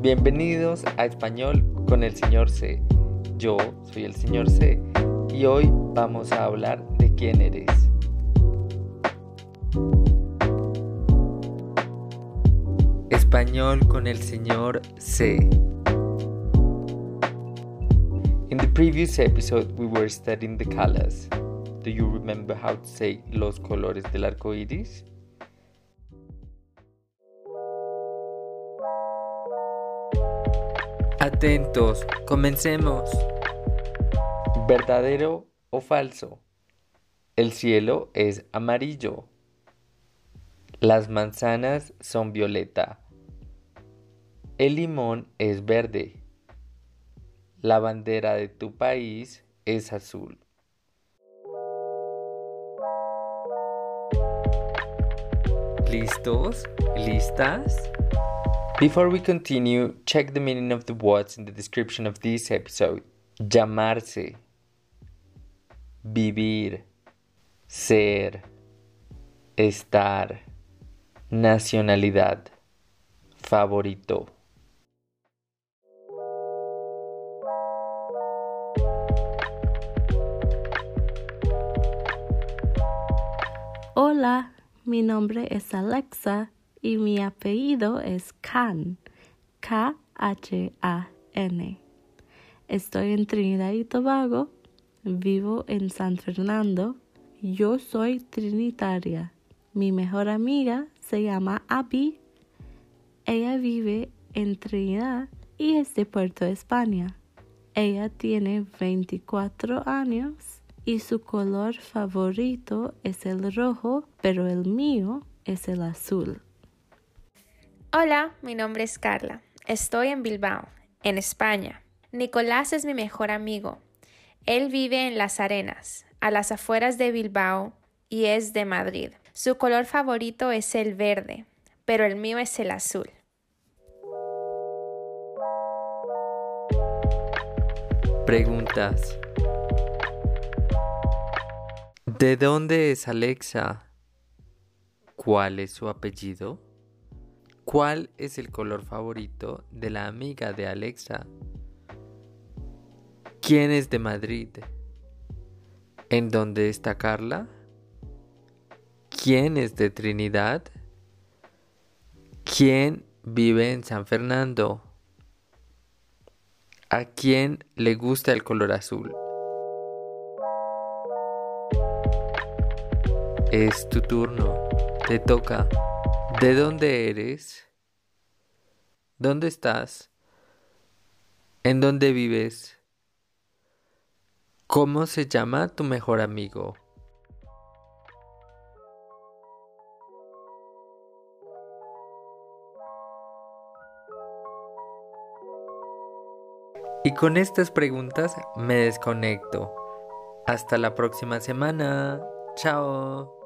Bienvenidos a Español con el señor C. Yo soy el señor C y hoy vamos a hablar de quién eres. Español con el señor C. In the previous episode, we were studying the colors. Do you remember how to say los colores del arco iris? Atentos, comencemos. ¿Verdadero o falso? El cielo es amarillo. Las manzanas son violeta. El limón es verde. La bandera de tu país es azul. ¿Listos? ¿Listas? Before we continue, check the meaning of the words in the description of this episode. Llamarse, vivir, ser, estar, nacionalidad, favorito. Hola, mi nombre es Alexa y mi apellido es Khan, K-H-A-N. Estoy en Trinidad y Tobago, vivo en San Fernando, yo soy trinitaria. Mi mejor amiga se llama Abby, ella vive en Trinidad y es de Puerto España. Ella tiene 24 años y su color favorito es el rojo, pero el mío es el azul. Hola, mi nombre es Carla. Estoy en Bilbao, en España. Nicolás es mi mejor amigo. Él vive en Las Arenas, a las afueras de Bilbao, y es de Madrid. Su color favorito es el verde, pero el mío es el azul. Preguntas. ¿De dónde es Alexa? ¿Cuál es su apellido? ¿Cuál es el color favorito de la amiga de Alexa? ¿Quién es de Madrid? ¿En dónde está Carla? ¿Quién es de Trinidad? ¿Quién vive en San Fernando? ¿A quién le gusta el color azul? Es tu turno, te toca. ¿De dónde eres? ¿Dónde estás? ¿En dónde vives? ¿Cómo se llama tu mejor amigo? Y con estas preguntas me desconecto. Hasta la próxima semana. Chao.